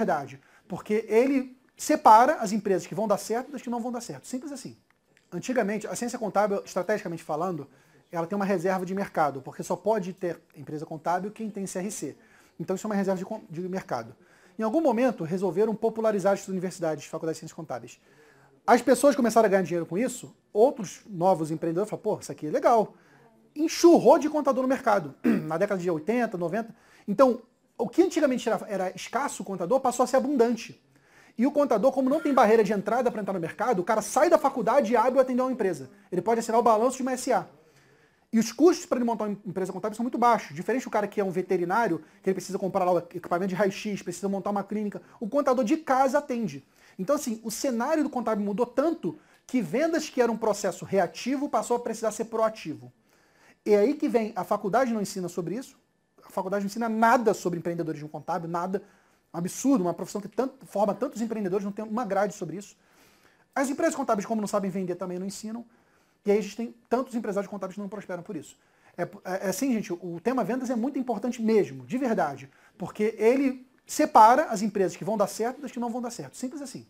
verdade, porque ele separa as empresas que vão dar certo das que não vão dar certo. Simples assim. Antigamente, a ciência contábil, estrategicamente falando, ela tem uma reserva de mercado, porque só pode ter empresa contábil quem tem CRC. Então isso é uma reserva de, de mercado. Em algum momento, resolveram popularizar as universidades, faculdades de ciências contábeis. As pessoas começaram a ganhar dinheiro com isso, outros novos empreendedores falaram, pô, isso aqui é legal. Enxurrou de contador no mercado, na década de 80, 90. Então, o que antigamente era, era escasso, o contador, passou a ser abundante. E o contador, como não tem barreira de entrada para entrar no mercado, o cara sai da faculdade e abre o atender uma empresa. Ele pode assinar o balanço de uma SA. E os custos para ele montar uma empresa contábil são muito baixos. Diferente do cara que é um veterinário, que ele precisa comprar lá o equipamento de raio-x, precisa montar uma clínica, o contador de casa atende. Então, assim, o cenário do contábil mudou tanto que vendas que eram um processo reativo passou a precisar ser proativo. E é aí que vem, a faculdade não ensina sobre isso, a faculdade não ensina nada sobre empreendedorismo contábil, nada. Um absurdo, uma profissão que tanto, forma tantos empreendedores, não tem uma grade sobre isso. As empresas contábeis, como não sabem vender, também não ensinam. E aí a gente tem tantos empresários contábeis que não prosperam por isso. É, é, é assim, gente, o tema vendas é muito importante mesmo, de verdade. Porque ele separa as empresas que vão dar certo das que não vão dar certo. Simples assim.